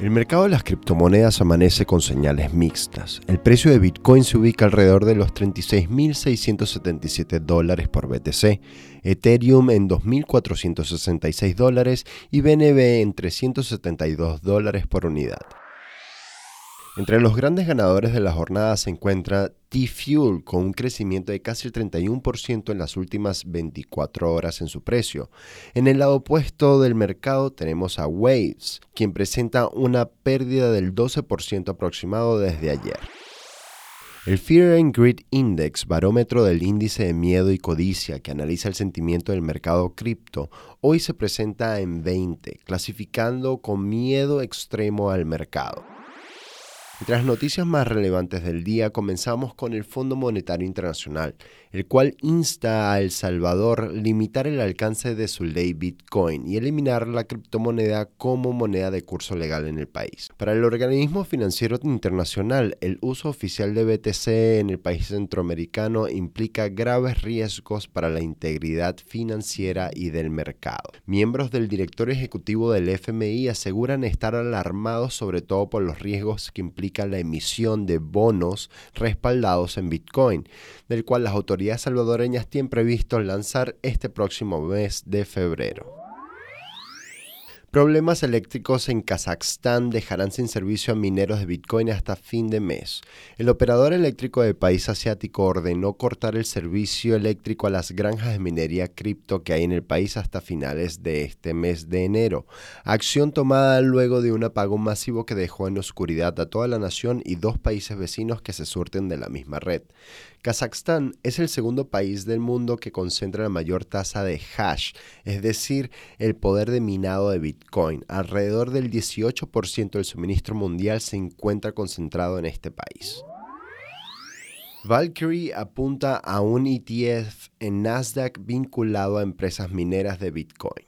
El mercado de las criptomonedas amanece con señales mixtas. El precio de Bitcoin se ubica alrededor de los 36.677 dólares por BTC, Ethereum en 2.466 dólares y BNB en 372 dólares por unidad. Entre los grandes ganadores de la jornada se encuentra T-Fuel con un crecimiento de casi el 31% en las últimas 24 horas en su precio. En el lado opuesto del mercado tenemos a Waves, quien presenta una pérdida del 12% aproximado desde ayer. El Fear and Greed Index, barómetro del índice de miedo y codicia que analiza el sentimiento del mercado cripto, hoy se presenta en 20, clasificando con miedo extremo al mercado. Entre las noticias más relevantes del día comenzamos con el Fondo Monetario Internacional, el cual insta a El Salvador limitar el alcance de su ley Bitcoin y eliminar la criptomoneda como moneda de curso legal en el país. Para el organismo financiero internacional, el uso oficial de BTC en el país centroamericano implica graves riesgos para la integridad financiera y del mercado. Miembros del directorio ejecutivo del FMI aseguran estar alarmados sobre todo por los riesgos que implica la emisión de bonos respaldados en Bitcoin, del cual las autoridades salvadoreñas tienen previsto lanzar este próximo mes de febrero. Problemas eléctricos en Kazajstán dejarán sin servicio a mineros de Bitcoin hasta fin de mes. El operador eléctrico del país asiático ordenó cortar el servicio eléctrico a las granjas de minería cripto que hay en el país hasta finales de este mes de enero. Acción tomada luego de un apagón masivo que dejó en oscuridad a toda la nación y dos países vecinos que se surten de la misma red. Kazajstán es el segundo país del mundo que concentra la mayor tasa de hash, es decir, el poder de minado de Bitcoin. Alrededor del 18% del suministro mundial se encuentra concentrado en este país. Valkyrie apunta a un ETF en Nasdaq vinculado a empresas mineras de Bitcoin.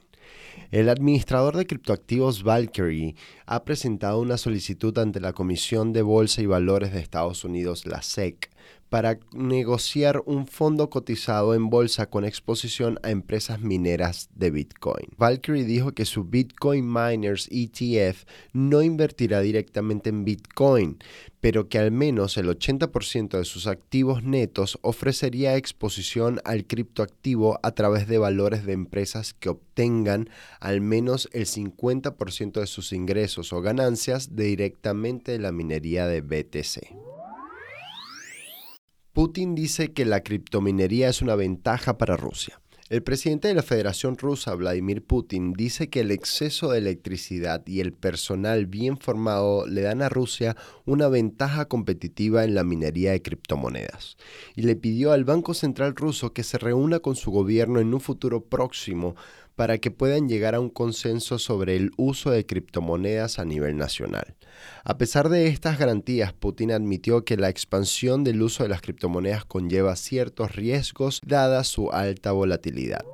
El administrador de criptoactivos Valkyrie ha presentado una solicitud ante la Comisión de Bolsa y Valores de Estados Unidos, la SEC, para negociar un fondo cotizado en bolsa con exposición a empresas mineras de Bitcoin. Valkyrie dijo que su Bitcoin Miners ETF no invertirá directamente en Bitcoin, pero que al menos el 80% de sus activos netos ofrecería exposición al criptoactivo a través de valores de empresas que obtengan al menos el 50% de sus ingresos o ganancias directamente de la minería de BTC. Putin dice que la criptominería es una ventaja para Rusia. El presidente de la Federación Rusa, Vladimir Putin, dice que el exceso de electricidad y el personal bien formado le dan a Rusia una ventaja competitiva en la minería de criptomonedas. Y le pidió al Banco Central ruso que se reúna con su gobierno en un futuro próximo para que puedan llegar a un consenso sobre el uso de criptomonedas a nivel nacional. A pesar de estas garantías, Putin admitió que la expansión del uso de las criptomonedas conlleva ciertos riesgos dada su alta volatilidad.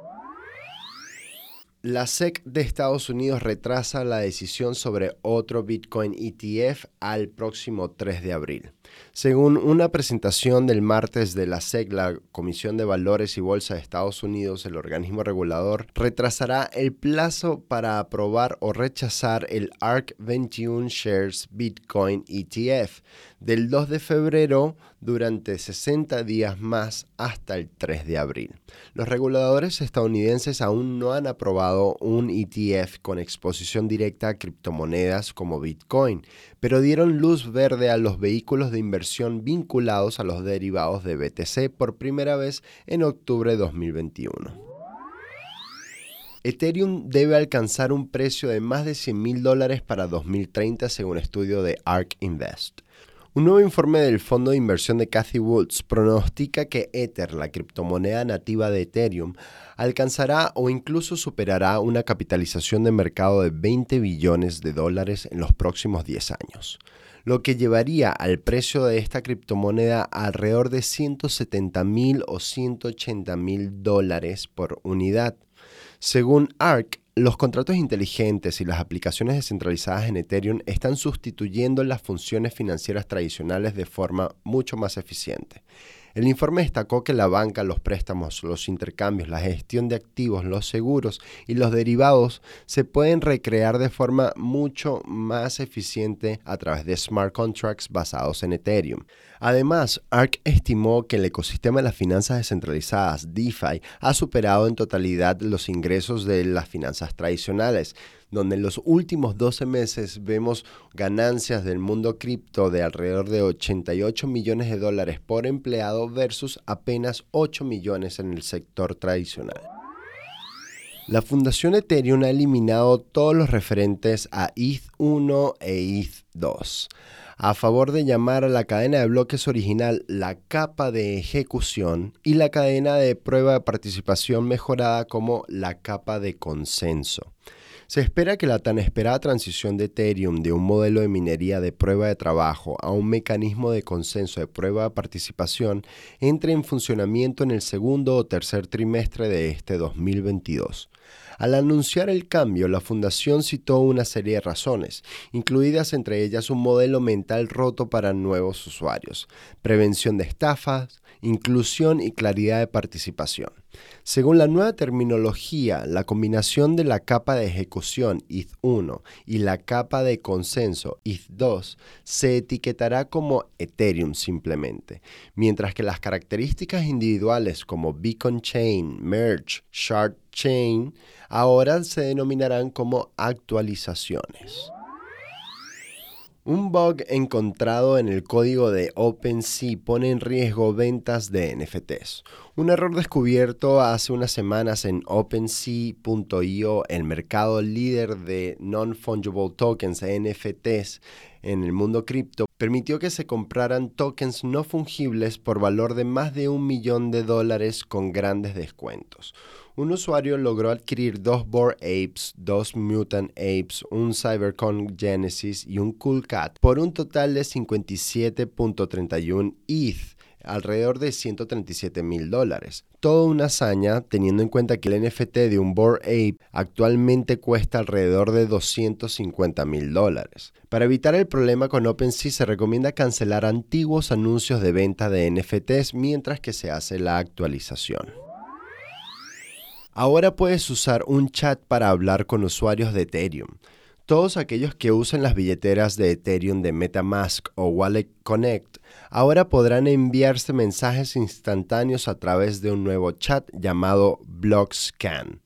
La SEC de Estados Unidos retrasa la decisión sobre otro Bitcoin ETF al próximo 3 de abril. Según una presentación del martes de la SEC, la Comisión de Valores y Bolsa de Estados Unidos, el organismo regulador, retrasará el plazo para aprobar o rechazar el ARC 21 Shares Bitcoin ETF del 2 de febrero durante 60 días más hasta el 3 de abril. Los reguladores estadounidenses aún no han aprobado un ETF con exposición directa a criptomonedas como Bitcoin, pero dieron luz verde a los vehículos de inversión vinculados a los derivados de BTC por primera vez en octubre de 2021. Ethereum debe alcanzar un precio de más de 100 mil dólares para 2030 según estudio de ARK Invest. Un nuevo informe del fondo de inversión de Cathy Woods pronostica que Ether, la criptomoneda nativa de Ethereum, alcanzará o incluso superará una capitalización de mercado de 20 billones de dólares en los próximos 10 años. lo que llevaría al precio de esta criptomoneda alrededor de 170 mil o 180 mil dólares por unidad. Según ARK, los contratos inteligentes y las aplicaciones descentralizadas en Ethereum están sustituyendo las funciones financieras tradicionales de forma mucho más eficiente. El informe destacó que la banca, los préstamos, los intercambios, la gestión de activos, los seguros y los derivados se pueden recrear de forma mucho más eficiente a través de smart contracts basados en Ethereum. Además, ARK estimó que el ecosistema de las finanzas descentralizadas, DeFi, ha superado en totalidad los ingresos de las finanzas tradicionales, donde en los últimos 12 meses vemos ganancias del mundo cripto de alrededor de 88 millones de dólares por empleado versus apenas 8 millones en el sector tradicional. La Fundación Ethereum ha eliminado todos los referentes a ETH1 e ETH2 a favor de llamar a la cadena de bloques original la capa de ejecución y la cadena de prueba de participación mejorada como la capa de consenso. Se espera que la tan esperada transición de Ethereum de un modelo de minería de prueba de trabajo a un mecanismo de consenso de prueba de participación entre en funcionamiento en el segundo o tercer trimestre de este 2022. Al anunciar el cambio, la fundación citó una serie de razones, incluidas entre ellas un modelo mental roto para nuevos usuarios, prevención de estafas, inclusión y claridad de participación. Según la nueva terminología, la combinación de la capa de ejecución ETH1 y la capa de consenso ETH2 se etiquetará como Ethereum simplemente, mientras que las características individuales como Beacon Chain, Merge, Shard Chain ahora se denominarán como actualizaciones. Un bug encontrado en el código de OpenSea pone en riesgo ventas de NFTs. Un error descubierto hace unas semanas en OpenSea.io, el mercado líder de non-fungible tokens NFTs en el mundo cripto, permitió que se compraran tokens no fungibles por valor de más de un millón de dólares con grandes descuentos. Un usuario logró adquirir dos Bored Apes, dos Mutant Apes, un Cybercon Genesis y un Cool Cat por un total de 57.31 ETH alrededor de 137 mil dólares. Toda una hazaña teniendo en cuenta que el NFT de un Bored Ape actualmente cuesta alrededor de 250 mil dólares. Para evitar el problema con OpenSea se recomienda cancelar antiguos anuncios de venta de NFTs mientras que se hace la actualización. Ahora puedes usar un chat para hablar con usuarios de Ethereum. Todos aquellos que usen las billeteras de Ethereum de Metamask o Wallet Connect ahora podrán enviarse mensajes instantáneos a través de un nuevo chat llamado BlockScan.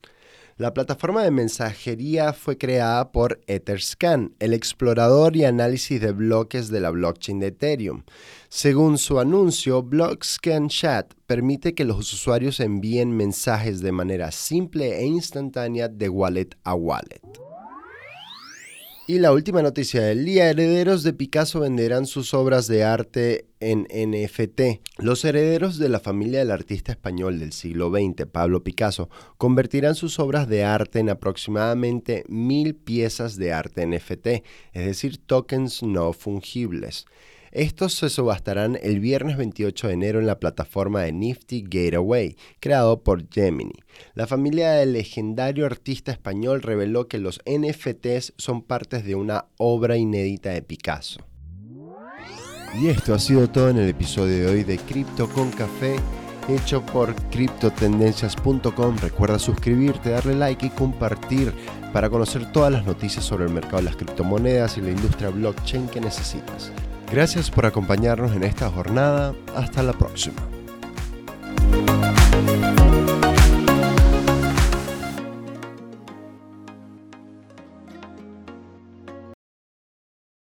La plataforma de mensajería fue creada por Etherscan, el explorador y análisis de bloques de la blockchain de Ethereum. Según su anuncio, BlockScan Chat permite que los usuarios envíen mensajes de manera simple e instantánea de wallet a wallet. Y la última noticia del día, herederos de Picasso venderán sus obras de arte en NFT. Los herederos de la familia del artista español del siglo XX, Pablo Picasso, convertirán sus obras de arte en aproximadamente mil piezas de arte NFT, es decir, tokens no fungibles. Estos se subastarán el viernes 28 de enero en la plataforma de Nifty Gateway, creado por Gemini. La familia del legendario artista español reveló que los NFTs son partes de una obra inédita de Picasso. Y esto ha sido todo en el episodio de hoy de Cripto con Café, hecho por criptotendencias.com. Recuerda suscribirte, darle like y compartir para conocer todas las noticias sobre el mercado de las criptomonedas y la industria blockchain que necesitas. Gracias por acompañarnos en esta jornada. Hasta la próxima.